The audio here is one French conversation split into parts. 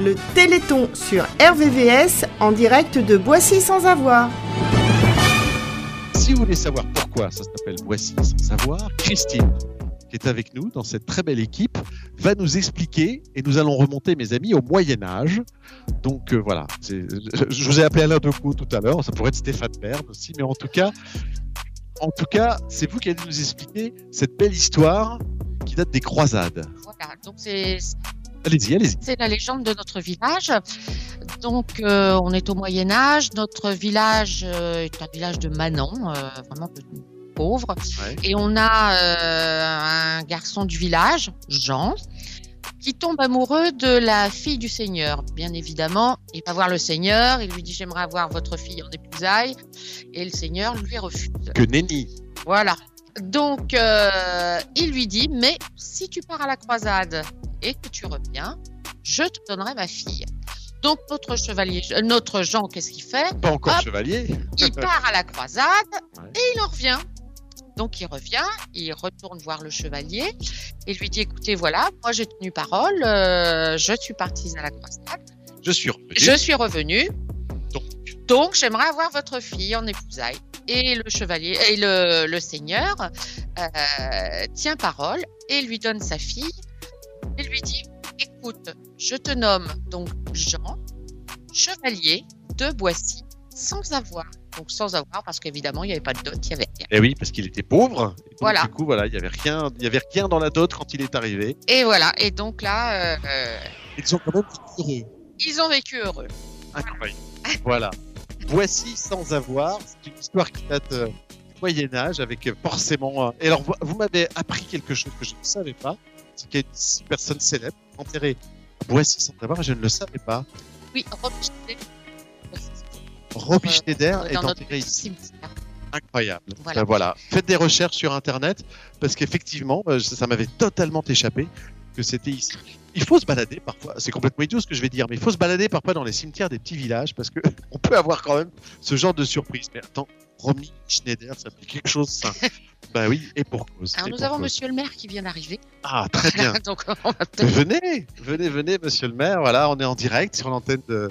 le Téléthon sur RVVS en direct de Boissy sans avoir. Si vous voulez savoir pourquoi ça s'appelle Boissy sans savoir, Christine, qui est avec nous dans cette très belle équipe, va nous expliquer et nous allons remonter, mes amis, au Moyen Âge. Donc euh, voilà, je, vous ai appelé Alain Decaux tout à l'heure, ça pourrait être Stéphane Bern aussi, mais en tout cas, en tout cas, c'est vous qui allez nous expliquer cette belle histoire qui date des croisades. Voilà, donc c'est Allez-y, allez-y. c'est la légende de notre village. Donc euh, on est au Moyen Âge. Notre village euh, est un village de Manon, euh, vraiment de- pauvre. Ouais. Et on a un garçon du village, Jean, qui tombe amoureux de la fille du seigneur. Bien évidemment, il va voir le seigneur. Il lui dit j'aimerais avoir votre fille en épousailles. Et le seigneur lui refuse. Que nenni. Voilà. Donc, euh, il lui dit, mais si tu pars à la croisade et que tu reviens, je te donnerai ma fille. Donc, notre chevalier, euh, notre Jean, qu'est-ce qu'il fait? Pas encore Hop. chevalier. Il part à la croisade Ouais. et il en revient. Donc, il revient, il retourne voir le chevalier et lui dit, écoutez, voilà, moi j'ai tenu parole, euh, je suis partie à la croisade, Je suis revenu. je suis revenu, Donc. donc j'aimerais avoir votre fille en épousailles. Et le chevalier et le, le seigneur euh, tient parole et lui donne sa fille et lui dit écoute, je te nomme donc Jean, chevalier de Boissy, sans avoir. Donc sans avoir parce qu'évidemment il n'y avait pas de dot, il y avait rien. Eh oui, parce qu'il était pauvre. Et donc, Voilà. Du coup, voilà, il y avait rien, il y avait rien dans la dot quand il est arrivé. Et voilà. Et donc là, euh, Ils sont quand même heureux. ils ont vécu heureux. Incroyable. voilà. Voici sans avoir. C'est une histoire qui date euh, du Moyen Âge avec euh, forcément. euh, Et alors, vous, vous m'avez appris quelque chose que je ne savais pas. A une personne célèbre enterrée à Boissy sans et Je ne le savais pas. Oui. Robbie Schneider est dans notre enterré ici. cimetière. Incroyable. Voilà. Euh, voilà. Faites des recherches sur Internet parce qu'effectivement, euh, ça, ça m'avait totalement échappé que c'était ici. Il faut se balader parfois. C'est complètement idiot ce que je vais dire, mais il faut se balader parfois dans les cimetières des petits villages parce que on peut avoir quand même ce genre de surprise. Mais attends, Romy Schneider, ça fait quelque chose ça. bah oui, et pour cause. Alors nous avons cause. Monsieur le maire qui vient d'arriver. Ah, très bien. donc on va peut-être venez, venez, venez, monsieur le maire. Voilà, on est en direct sur l'antenne de,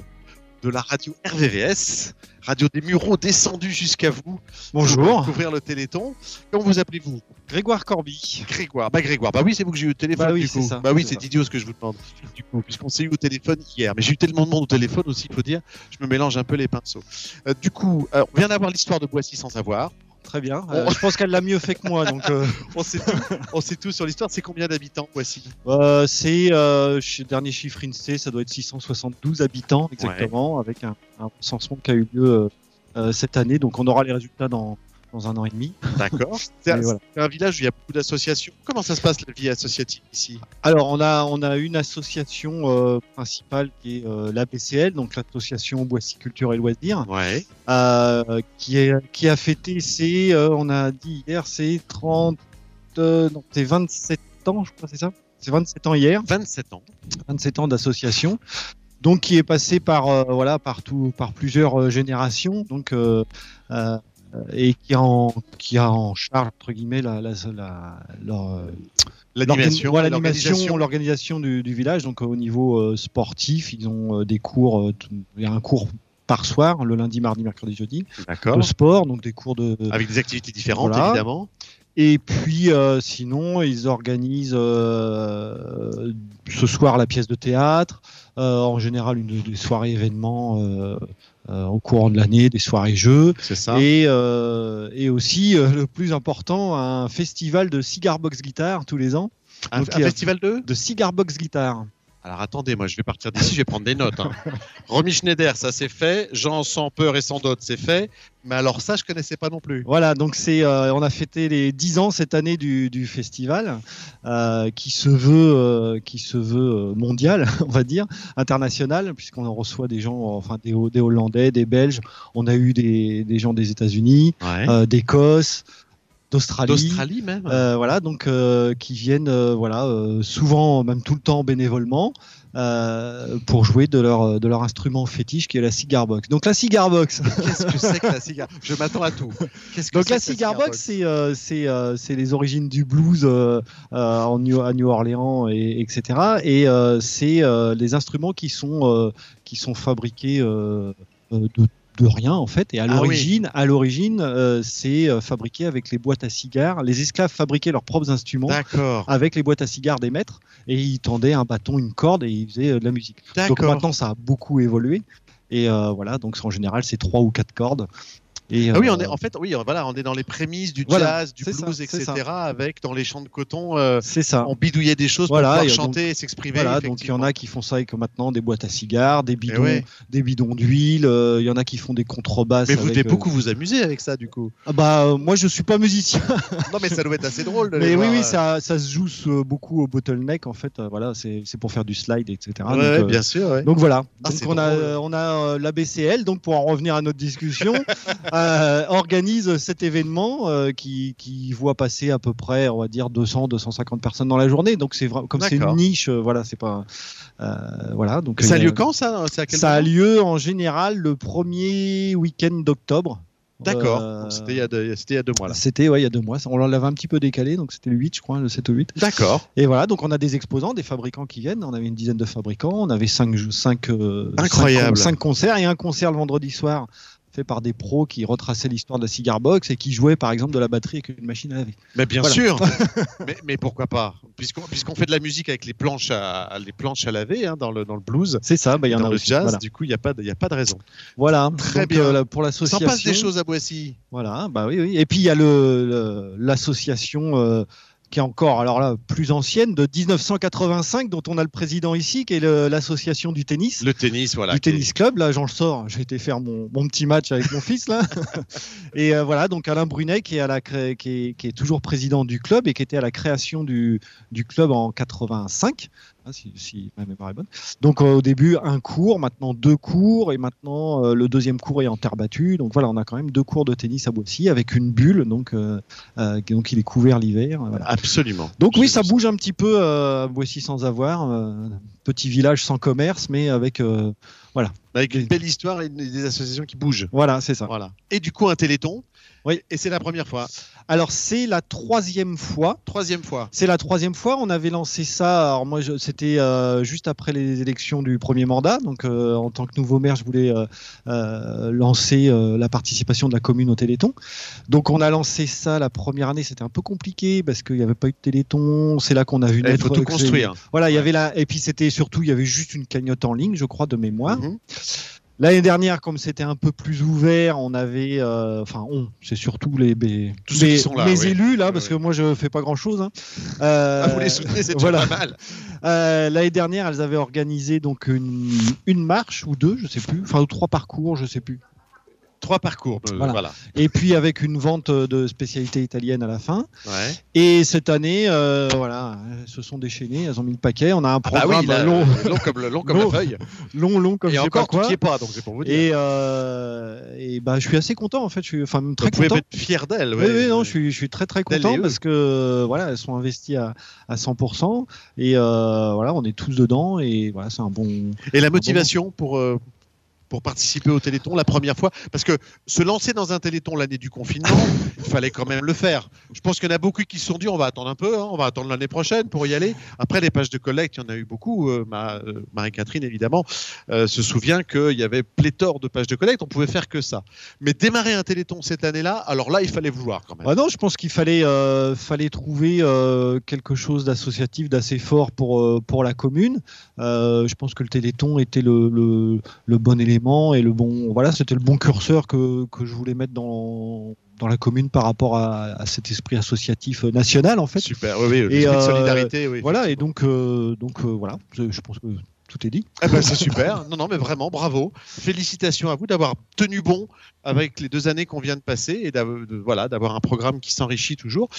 de la radio RVVS, radio des Mureaux descendus jusqu'à vous. Bonjour. Pour découvrir le Téléthon. Comment vous appelez-vous Grégoire Corby. Grégoire. Bah Grégoire. Bah oui, c'est vous que j'ai eu au téléphone. Bah oui, du c'est coup. ça, Bah oui, c'est idiot ce que je vous demande. Du coup, puisqu'on s'est eu au téléphone hier. Mais j'ai eu tellement de monde au téléphone aussi, il faut dire. Je me mélange un peu les pinceaux. Euh, du coup, euh, on vient d'avoir l'histoire de Boissy sans savoir. Très bien. Euh, je pense qu'elle l'a mieux fait que moi. Donc, euh, On sait tout. on sait tout sur l'histoire. C'est combien d'habitants Boissy? Euh, c'est euh, dernier chiffre INSEE, ça doit être 672 habitants exactement, avec un, un recensement qui a eu lieu euh, cette année. Donc, on aura les résultats dans, dans un an et demi. D'accord. C'est un, Et voilà. c'est un village où il y a beaucoup d'associations. Comment ça se passe la vie associative ici? Alors, on a on a une association euh, principale qui est euh, l'ABCL, donc l'association Boissy Culture et Loisirs. Ouais. euh, qui, est, qui a fêté ses, euh, on a dit hier, c'est 30, euh, non, c'est 27 ans, je crois, c'est ça? C'est 27 ans hier, 27 ans. 27 ans d'association. Donc, qui est passé par, euh, voilà, par, tout, par plusieurs euh, générations, donc, euh, et qui a, en, qui a en charge, entre guillemets, la, la, la, leur, euh, L'animation. L'organisation. du, du village. Donc euh, au niveau euh, sportif, ils ont euh, des cours. euh, Il y a un cours par soir, le lundi, mardi, mercredi, jeudi, D'accord. de sport, donc des cours de. Avec des activités différentes, Voilà. évidemment. Et puis euh, sinon, ils organisent euh, ce soir la pièce de théâtre. euh, en général, une des soirées événements euh, euh, au courant de l'année, des soirées jeux. C'est ça. Et, euh, et aussi, euh, le plus important, un festival de cigar box guitare tous les ans. un, donc, un festival de? De cigar box guitare. Alors attendez, moi je vais partir d'ici, je vais prendre des notes. Hein. Romy Schneider, ça c'est fait. Jean sans peur et sans dot, c'est fait. Mais alors ça, je connaissais pas non plus. Voilà, donc c'est, euh, on a fêté les 10 ans cette année du, du festival, euh, qui se veut, euh, qui se veut mondial, on va dire, international, puisqu'on en reçoit des gens, enfin des, des Hollandais, des Belges, on a eu des, des gens des États-Unis, Ouais. d'Écosse, d'Australie. D'Australie même. Euh, voilà, donc euh, qui viennent, euh, voilà, souvent, même tout le temps bénévolement, pour jouer de leur de leur instrument fétiche qui est la cigar box. Donc la cigar box. Qu'est-ce que c'est que la cigar? Je m'attends à tout. Qu'est-ce que Donc la cigar box, c'est c'est c'est les origines du blues en New, à New Orleans et etc. Et c'est les instruments qui sont qui sont fabriqués de de rien en fait. Et à Ah oui. l'origine à l'origine euh, c'est euh, fabriqué avec les boîtes à cigares. Les esclaves fabriquaient leurs propres instruments avec les boîtes à cigares des maîtres. Et ils tendaient un bâton une corde et ils faisaient euh, de la musique. Donc maintenant ça a beaucoup évolué. Et euh, voilà. Donc en général c'est trois ou quatre cordes et Ah oui, euh, on est en fait, oui, voilà, on est dans les prémices du Voilà, jazz, du ça, blues, etc. Avec dans les champs de coton, euh, ça on bidouillait des choses Voilà, pour et pouvoir donc- chanter et s'exprimer. Voilà, donc il y en a qui font ça avec maintenant des boîtes à cigares, des bidons, ouais. des bidons d'huile. euh, Il y en a qui font des contrebasses. Mais vous avec, devez euh, beaucoup vous amuser avec ça, du coup. Ah bah euh, moi je suis pas musicien, Non, mais ça doit être assez drôle de les mais oui voir, oui euh, ça, ça se joue euh, beaucoup au bottleneck en fait. euh, voilà c'est pour faire du slide etc. Ouais, donc, euh, bien sûr. ouais. donc voilà. Ah, donc on a drôle. euh, on a euh, la BCL donc pour en revenir à notre discussion euh, organise cet événement euh, qui qui voit passer à peu près on va dire 200 250 personnes dans la journée. Donc c'est comme c'est une niche euh, voilà c'est pas voilà donc Ça a lieu quand ça C'est à quel Ça a lieu en général le premier week-end d'octobre. D'accord. Euh, C'était il, y a deux- c'était il y a deux mois là. C'était ouais, il y a deux mois. On l'avait un petit peu décalé, donc c'était le 8, je crois, le 7 ou 8. D'accord. Et voilà, donc on a des exposants, des fabricants qui viennent. On avait une dizaine de fabricants. On avait cinq, cinq, Incroyable. cinq, cinq concerts et un concert le vendredi soir fait par des pros qui retraçaient l'histoire de la cigar box et qui jouaient par exemple de la batterie avec une machine à laver. Mais bien Voilà. sûr. mais, mais pourquoi pas? Puisqu'on fait de la musique avec les planches à, les planches à laver hein, dans, le, dans le blues. C'est ça, bah, il y en dans a le aussi. jazz, Voilà. du coup, il n'y a, pas de- y a pas de raison. Voilà. Très Donc, bien. euh, pour l'association. s'en passe des choses à Boissy. Voilà, bah oui, oui. Et puis il y a le le- l'association euh, qui est encore, alors là, plus ancienne, de 1985, dont on a le président ici, qui est l'association du tennis. Le tennis, voilà. du est- tennis club, là j'en sors, j'ai été faire mon, mon petit match avec mon fils là. et euh, voilà, donc Alain Brunet qui est, à la cré- qui, est, qui est toujours président du club et qui était à la création du, du club en 85, hein, si, si ma mémoire est bonne. Donc euh, au début un cours, maintenant deux cours et maintenant euh, le deuxième cours est en terre battue. Donc voilà, on a quand même deux cours de tennis à Boissy avec une bulle, donc, euh, donc il est couvert l'hiver. Voilà. Absolument. Donc oui, ça bouge un petit peu à Boissy sans avoir, petit village sans commerce, mais avec euh, Avec une belle histoire et des associations qui bougent. voilà, c'est ça. Voilà. Et du coup, un téléthon. Oui. Et c'est la première fois. Alors c'est la troisième fois. Troisième fois. C'est la troisième fois. On avait lancé ça. Alors moi, c'était euh, juste après les élections du premier mandat. Donc euh, en tant que nouveau maire, je voulais euh, lancer la participation de la commune au Téléthon. Donc on a lancé ça la première année. C'était un peu compliqué parce qu'il n'y avait pas eu de Téléthon. C'est là qu'on a vu Il naître. faut tout construire. Voilà, il y avait la. Et puis c'était surtout, il y avait juste une cagnotte en ligne, je crois, de mémoire. Mhm. L'année dernière, comme c'était un peu plus ouvert, on avait, euh, enfin, on, c'est surtout les, les, Tous ceux les- qui sont là, oui. élus là, parce que moi je fais pas grand chose. Hein. Euh, Ah, vous les soutenez, c'est voilà. pas mal. euh, L'année dernière, elles avaient organisé donc une, une marche ou deux, je sais plus, enfin ou trois parcours, je sais plus. Trois parcours. euh, Voilà. voilà. Et puis avec une vente de spécialités italiennes à la fin. Ouais. Et cette année, euh, voilà, elles se sont déchaînées, elles ont mis le paquet. On a un Ah bah programme oui, là, long, long comme, long comme Long. la feuille. long, long comme Et je sais encore, pas quoi. pas, donc c'est pour vous dire. Et, euh, et bah, je suis assez content en fait. Je suis enfin très vous pouvez content. être fier d'elle. Oui, oui, non, je suis, je suis très très content parce que euh, voilà, elles sont investies à, à 100% et euh, voilà, on est tous dedans et voilà, c'est un bon. Et la motivation pour, euh, pour participer au Téléthon la première fois Parce que se lancer dans un Téléthon l'année du confinement, il fallait quand même le faire. Je pense qu'il y en a beaucoup qui se sont dit on va attendre un peu, hein, on va attendre l'année prochaine pour y aller. Après, les pages de collecte, il y en a eu beaucoup. Euh, euh, Marie-Catherine, évidemment, euh, se souvient qu'il y avait pléthore de pages de collecte, on pouvait faire que ça. Mais démarrer un Téléthon cette année-là, alors là, il fallait vouloir quand même. Ah non, je pense qu'il fallait trouver quelque chose d'associatif, d'assez fort pour pour la commune. Je pense que le Téléthon était le, le bon élément et le bon voilà, c'était le bon curseur que que je voulais mettre dans dans la commune par rapport à, à cet esprit associatif euh, national en fait. Super, oui, oui, Et, de euh, solidarité. Oui, Voilà, et donc, euh, donc voilà, je, pense que tout est dit. Eh ben, c'est super. Non, non, mais vraiment, bravo. Félicitations à vous d'avoir tenu bon avec les deux années qu'on vient de passer et voilà, d'avoir un programme qui s'enrichit toujours.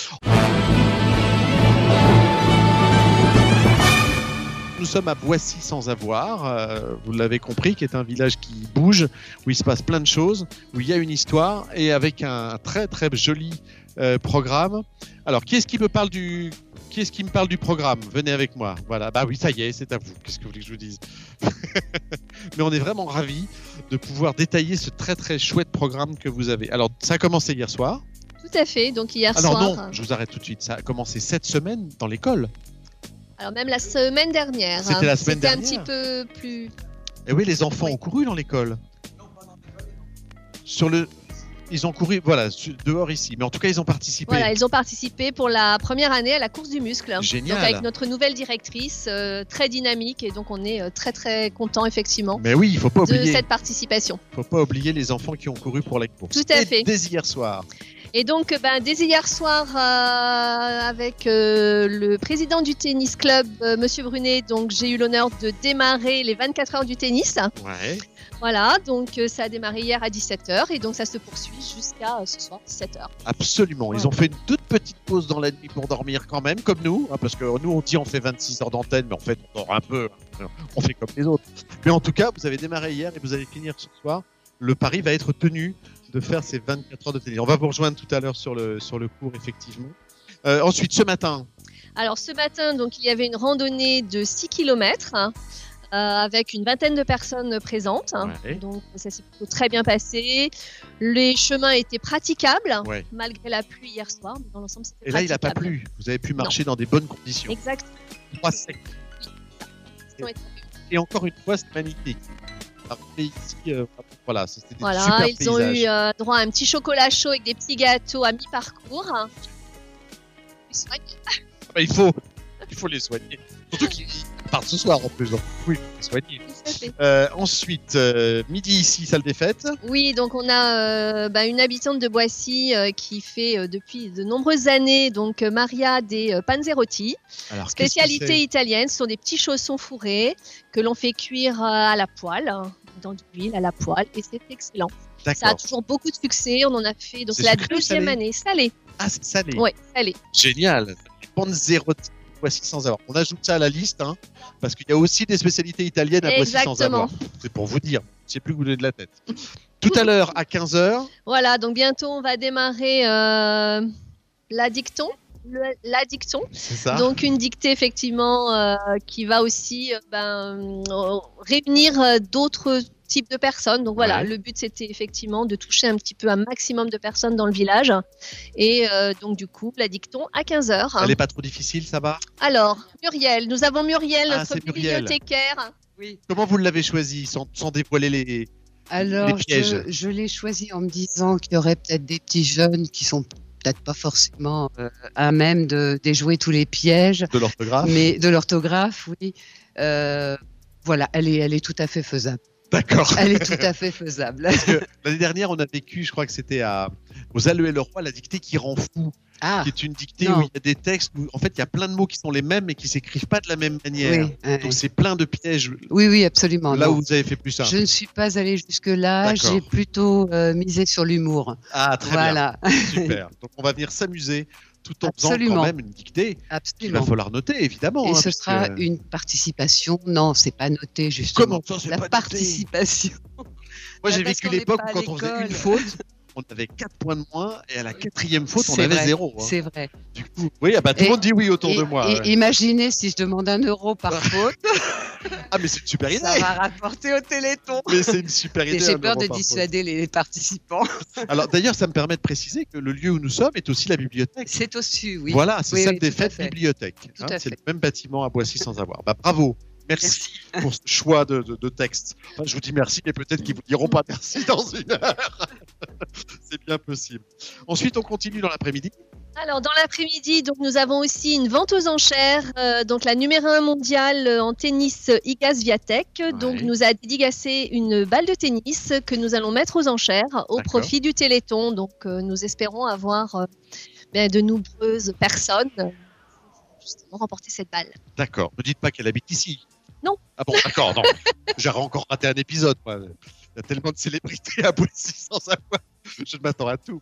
Nous sommes à Boissy sans avoir, euh, vous l'avez compris, qui est un village qui bouge, où il se passe plein de choses, où il y a une histoire et avec un très très joli euh, programme. Alors, qui est-ce qui me parle du qui est-ce qui me parle du programme? Venez avec moi. Voilà. Bah oui, ça y est, c'est à vous. Qu'est-ce que vous voulez que je vous dise? Mais on est vraiment ravis de pouvoir détailler ce très très chouette programme que vous avez. Alors, ça a commencé hier soir. Tout à fait. Donc hier Alors soir. non, je vous arrête tout de suite. Ça a commencé cette semaine dans l'école. Alors même la semaine dernière. C'était hein. la semaine C'était un petit peu plus. Et oui, les enfants Oui. ont couru dans l'école. Sur le, ils ont couru, voilà, dehors ici. Mais en tout cas, ils ont participé. Voilà, ils ont participé pour la première année à la course du muscle. Génial. Donc avec notre nouvelle directrice, euh, très dynamique, et donc on est euh, très très content effectivement Mais oui, il faut pas de oublier, cette participation. faut pas oublier les enfants qui ont couru pour la course. Tout à Et fait. Dès hier soir. Et donc, euh, ben, dès hier soir, euh, avec euh, le président du tennis club, euh, Monsieur Brunet, donc j'ai eu l'honneur de démarrer les 24 heures du tennis. Ouais. Voilà, donc ça a démarré hier à 17h et donc ça se poursuit jusqu'à ce soir 17h. Absolument. Ils Ouais. ont fait une toute petite pause dans la nuit pour dormir quand même, comme nous, hein, parce que nous on dit on fait 26 heures d'antenne, mais en fait on dort un peu. hein. On fait comme les autres. Mais en tout cas, vous avez démarré hier et vous allez finir ce soir. Le pari va être tenu de faire ces 24 heures de tennis. On va vous rejoindre tout à l'heure sur le sur le cours effectivement. Euh, ensuite, ce matin, Alors ce matin, donc il y avait une randonnée de 6 km avec une vingtaine de personnes présentes. Ouais. Donc ça s'est plutôt très bien passé. Les chemins étaient praticables Ouais. malgré la pluie hier soir, mais dans l'ensemble c'était et là il n'a pas plu. Vous avez pu marcher dans des bonnes conditions. Exact. Trois secs. Et encore une fois, c'est magnifique. Ici, euh, voilà, c'était des Voilà, super ils ont eu euh, droit à un petit chocolat chaud avec des petits gâteaux à mi-parcours. Ah bah, il faut, il faut les soigner. Surtout qu'ils partent ce soir en plus. Donc, oui, les soigner. Euh, ensuite, euh, midi ici, salle des fêtes. Oui, donc on a euh, bah, une habitante de Boissy qui fait depuis de nombreuses années donc Maria des Panzerotti, Alors, spécialité italienne. Ce sont des petits chaussons fourrés que l'on fait cuire à la poêle, dans de l'huile à la poêle, et c'est excellent. Ça a toujours beaucoup de succès. On en a fait donc C'est la sucré deuxième salé année salée. Ah, c'est salé. Ouais, salée. Génial. Panzerotti. Voici sans avoir. On ajoute ça à la liste, hein, parce qu'il y a aussi des spécialités italiennes à Boissy sans Exactement. avoir. C'est pour vous dire. Je sais plus où vous de la tête. Tout à l'heure, à 15h. Voilà, donc bientôt on va démarrer euh, la dicton. La dicton. C'est ça. Donc une dictée effectivement euh, qui va aussi euh, ben, euh, réunir euh, d'autres types de personnes. Donc voilà, Ouais. le but c'était effectivement de toucher un petit peu un maximum de personnes dans le village. Et euh, donc du coup, la dicton à 15h. Elle est pas trop difficile, ça va? Alors, Muriel, nous avons Muriel, Ah, notre bibliothécaire. Oui. Comment vous l'avez choisi sans, sans dévoiler les. Alors, pièges? je, je l'ai choisi en me disant qu'il y aurait peut-être des petits jeunes qui sont peut-être pas forcément euh, à même de déjouer tous les pièges, de l'orthographe mais de l'orthographe, oui. Euh, voilà, elle est, elle est tout à fait faisable. D'accord. Elle est tout à fait faisable. L'année dernière, on a vécu, je crois que c'était à aux Alleux et le Roi, la dictée qui rend fou, Ah, qui est une dictée non. où il y a des textes où en fait il y a plein de mots qui sont les mêmes mais qui s'écrivent pas de la même manière. oui, euh, Donc c'est plein de pièges. oui, oui, absolument. Là non. où vous avez fait plus simple. Je ne suis pas allée jusque-là, j'ai plutôt euh, misé sur l'humour. Ah très bien, Voilà, super. Donc on va venir s'amuser tout en faisant Absolument. quand même une dictée. Il va absolument. falloir noter évidemment. Et hein, ce sera que- une participation. Non, c'est pas noté justement. Comment ça c'est La pas participation. Moi j'ai parce vécu l'époque où quand on faisait une faute, on avait 4 points de moins et à la quatrième faute on avait vrai, zéro. hein. C'est vrai. Du coup, oui, ah bah, tout le monde dit oui autour Et, de moi. et ouais. imaginez si je demande un euro par faute, Ah mais c'est une super idée. ça va rapporter au Téléthon. Mais c'est une super idée. J'ai peur de dissuader les participants. Alors d'ailleurs, ça me permet de préciser que le lieu où nous sommes est aussi la bibliothèque. C'est au-dessus, oui. Voilà, c'est Oui, oui, des fêtes bibliothèque. Hein, c'est le même bâtiment à Boissy sans avoir. Bah, bravo. Merci, pour ce choix de, de, de texte. Enfin, je vous dis merci, mais peut-être qu'ils vous diront pas merci dans une heure. c'est bien possible. Ensuite, on continue dans l'après-midi. Alors dans l'après-midi, donc nous avons aussi une vente aux enchères, euh, donc la numéro 1 mondiale euh, en tennis euh, Iga Swiatek, donc nous a dédicacé une balle de tennis que nous allons mettre aux enchères au D'accord. profit du Téléthon. Donc euh, nous espérons avoir euh, ben, de nombreuses personnes justement remporter cette balle. D'accord. Ne dites pas qu'elle habite ici. Non. Ah bon, d'accord, non. J'aurais encore raté un épisode. Il y a tellement de célébrités à Boissy sans savoir. Je m'attends à tout.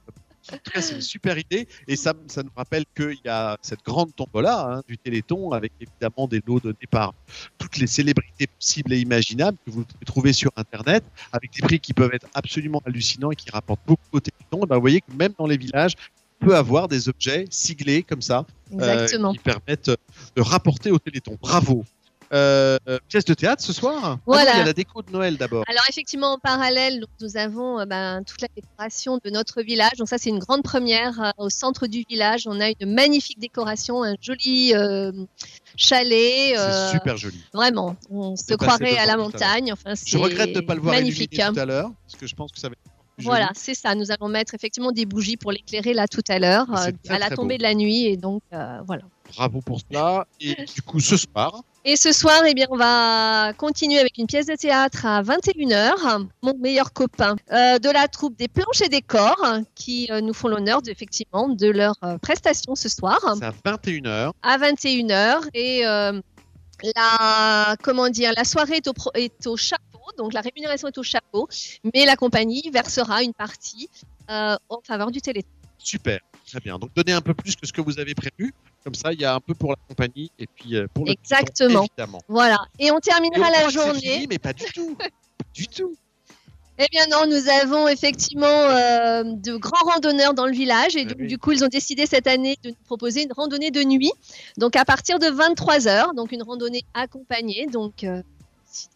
En tout cas, c'est une super idée. Et ça, ça nous rappelle qu'il y a cette grande tombola hein, du Téléthon avec évidemment des lots donnés par toutes les célébrités possibles et imaginables que vous pouvez trouver sur Internet avec des prix qui peuvent être absolument hallucinants et qui rapportent beaucoup au Téléthon. Et ben, vous voyez que même dans les villages, peut avoir des objets siglés comme ça euh, qui permettent de rapporter au Téléthon. Bravo. Euh, pièce de théâtre ce soir? Ah non, Voilà. Il y a la déco de Noël d'abord. Alors effectivement, en parallèle, donc, nous avons euh, ben, toute la décoration de notre village. Donc ça, c'est une grande première euh, au centre du village. On a une magnifique décoration, un joli euh, chalet. C'est super joli. Vraiment, on se croirait à la montagne. Enfin, Je regrette de ne pas le voir magnifique. illuminé tout à l'heure parce que je pense que ça va être. Voilà, c'est ça. Nous allons mettre effectivement des bougies pour l'éclairer là tout à l'heure, euh, à la tombée beau. de la nuit. Et donc, euh, voilà. Bravo pour cela. Et du coup, ce soir, Et ce soir, eh bien, on va continuer avec une pièce de théâtre à 21h. Mon meilleur copain euh, de la troupe des planches et des corps qui euh, nous font l'honneur de, effectivement de leur euh, prestation ce soir c'est à 21h. à 21h. Et la, comment dire, la soirée est au, pro- est au donc la rémunération est au chapeau, mais la compagnie versera une partie euh, en faveur du téléthon. Super, très bien. Donc donnez un peu plus que ce que vous avez prévu. Comme ça, il y a un peu pour la compagnie et puis euh, pour le Exactement. Téléthon, évidemment. Voilà. Et on terminera on la journée. fini, mais pas du tout. Pas du tout. Eh bien non, nous avons effectivement euh, de grands randonneurs dans le village et Ah donc oui. du coup ils ont décidé cette année de nous proposer une randonnée de nuit, donc à partir de 23 heures, donc une randonnée accompagnée, donc euh, si-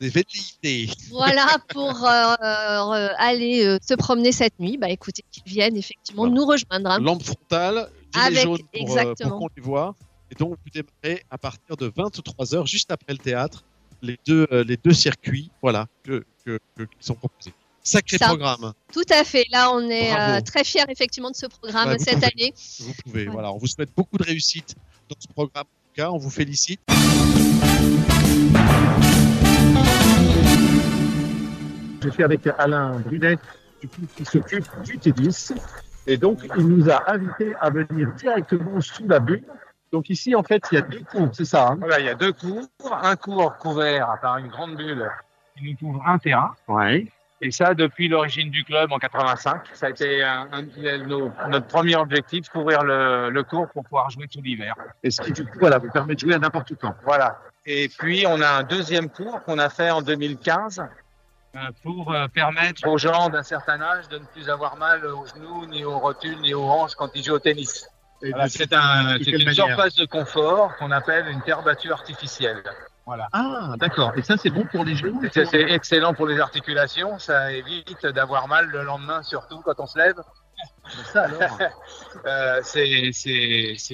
Des velléités. voilà pour euh, euh, aller euh, se promener cette nuit. Bah écoutez, qu'ils viennent effectivement Voilà. nous rejoindre. hein. Lampe frontale, Avec- jaune pour, exactement. pour qu'on les voit. Et donc, vous démarrez à partir de 23h, juste après le théâtre, les deux, les deux circuits voilà, que, que, que- qui sont proposés. Sacré Ça. programme, Tout à fait. Là, on est euh, très fiers effectivement de ce programme vous cette pouvez. année. vous pouvez. Ouais. Voilà, on vous souhaite beaucoup de réussite dans ce programme. En tout cas, on vous félicite. Je suis avec Alain Brunet, du coup, qui s'occupe du tennis. Et donc, il nous a invités à venir directement sous la bulle. Donc ici, en fait, il y a deux cours, c'est ça hein? Voilà, il y a deux cours. Un cours couvert par une grande bulle qui nous couvre un terrain. Oui. Et ça, depuis l'origine du club en 85. Ça a été un, un- nos- notre premier objectif, couvrir le, le cours pour pouvoir jouer tout l'hiver. Et ce qui, du coup, voilà, vous permet de jouer à n'importe quand. Voilà. Et puis, on a un deuxième cours qu'on a fait en 2015 euh, pour euh, permettre aux gens d'un certain âge de ne plus avoir mal aux genoux, ni aux rotules, ni aux hanches quand ils jouent au tennis. Voilà, c'est un, une surface de confort qu'on appelle une terre battue artificielle. Voilà. Ah, d'accord. Et ça, c'est bon pour les genoux c'est excellent pour les articulations, ça évite d'avoir mal le lendemain, surtout quand on se lève. Euh, c'est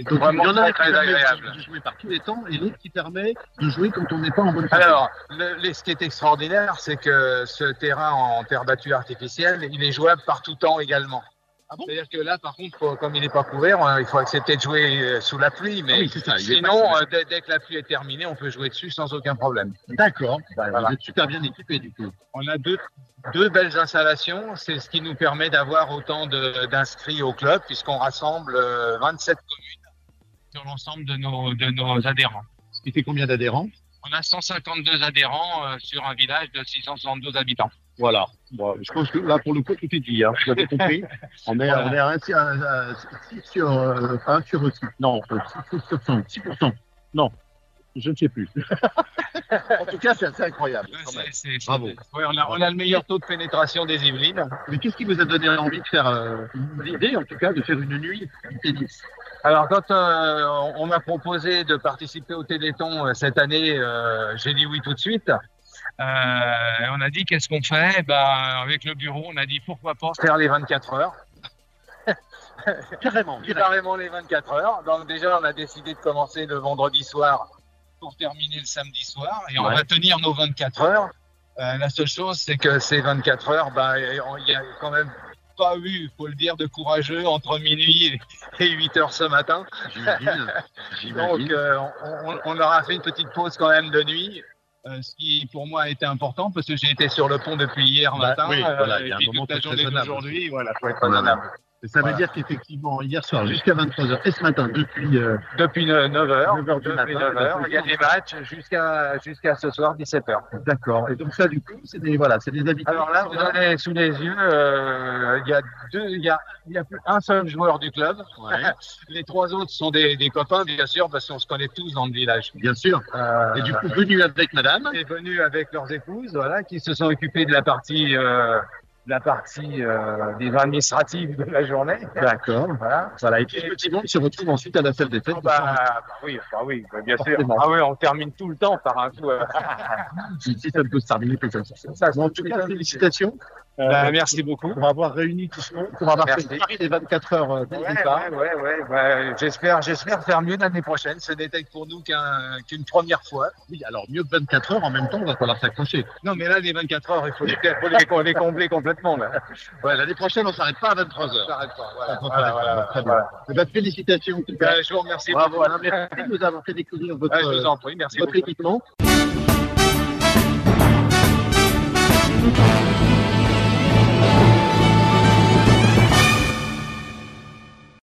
vraiment il y en a très, agréable. de jouer par tous les temps et l'autre qui permet de jouer quand on n'est pas en bonne santé. Alors, le- ce qui est extraordinaire, c'est que ce terrain en terre battue artificielle, il est jouable par tout temps également. Ah bon? C'est-à-dire que là, par contre, comme il n'est pas couvert, euh, il faut accepter de jouer euh, sous la pluie, mais Ah oui, ça, sinon, euh, dès, dès que la pluie est terminée, on peut jouer dessus sans aucun problème. D'accord. Bah, Voilà. Vous êtes super bien équipé, du coup. On a deux, deux belles installations. C'est ce qui nous permet d'avoir autant d'inscrits au club, puisqu'on rassemble euh, 27 communes sur l'ensemble de nos, de nos adhérents. Ce qui fait combien d'adhérents? On a 152 adhérents sur un village de 672 habitants. Voilà. Bon, je pense que là, pour le coup, tout est dit. Hein. Vous avez compris. On est, Voilà. on est à, un, à, à 6 sur, euh, un sur 6. Non, euh, 6 sur 100. 6%. Non, je ne sais plus. en tout cas, c'est assez incroyable. quand même. Bravo. Ouais, on, a, on a le meilleur taux de pénétration des Yvelines. Mais qu'est-ce qui vous a donné envie de faire, euh, l'idée en tout cas, de faire une nuit tennis Alors, quand euh, on m'a proposé de participer au Téléthon euh, cette année, euh, j'ai dit oui tout de suite. Euh, on a dit qu'est-ce qu'on fait? Ben, Avec le bureau, on a dit pourquoi pas faire les 24 heures. Carrément. Carrément les 24 heures. Donc déjà, on a décidé de commencer le vendredi soir pour terminer le samedi soir. Et on va tenir nos 24 heures. Euh, la seule chose, c'est que ces 24 heures, bah, il y a quand même pas eu, faut le dire, de courageux entre minuit et 8 heures ce matin. J'imagine. Donc, euh, on, on- on leur a fait une petite pause quand même de nuit. Euh, ce qui pour moi a été important parce que j'ai été sur le pont depuis hier Bah, matin oui, euh, voilà, il y a un moment la journée d'aujourd'hui, voilà, faut être raisonnable. Et ça veut dire qu'effectivement, hier soir, jusqu'à 23h, et ce matin, depuis euh, Depuis 9h, 9h du depuis matin, 9h, il y a des matchs jusqu'à jusqu'à ce soir 17h. D'accord. Et donc ça, du coup, c'est des, voilà, c'est des habitudes. Alors là, vous avez sous les yeux, euh, il y a deux, il y a, il y a plus un seul joueur du club. Ouais, Les trois autres sont des, des copains, bien sûr, parce qu'on se connaît tous dans le village. bien sûr. Euh, Et du coup, venu avec madame. est venu avec leurs épouses, voilà, qui se sont occupés de la partie la partie euh, des administratives de la journée. D'accord. Voilà. Voilà. Et puis le petit monde se retrouve ensuite à la salle des fêtes. Bah, bah oui, bah oui, bah bien sûr. Ah oui, on termine tout le temps par un coup. euh, si si ça ne peut se terminer que comme ça. en tout cas, félicitations euh, bah, merci beaucoup. Pour avoir réuni tout ce monde, pour avoir merci. fait les 24 heures euh, bah, j'espère, faire mieux l'année prochaine. Ce n'était pour nous qu'une première fois. Oui, alors mieux que 24 heures en même temps, on va falloir s'accrocher. Non, mais là, les 24 heures, il faut les, combler complètement. L'année prochaine, on s'arrête pas à 23 heures. On s'arrête pas. Voilà, eh ben, félicitations. Je vous remercie. Bravo, Merci de nous avoir fait découvrir votre équipement.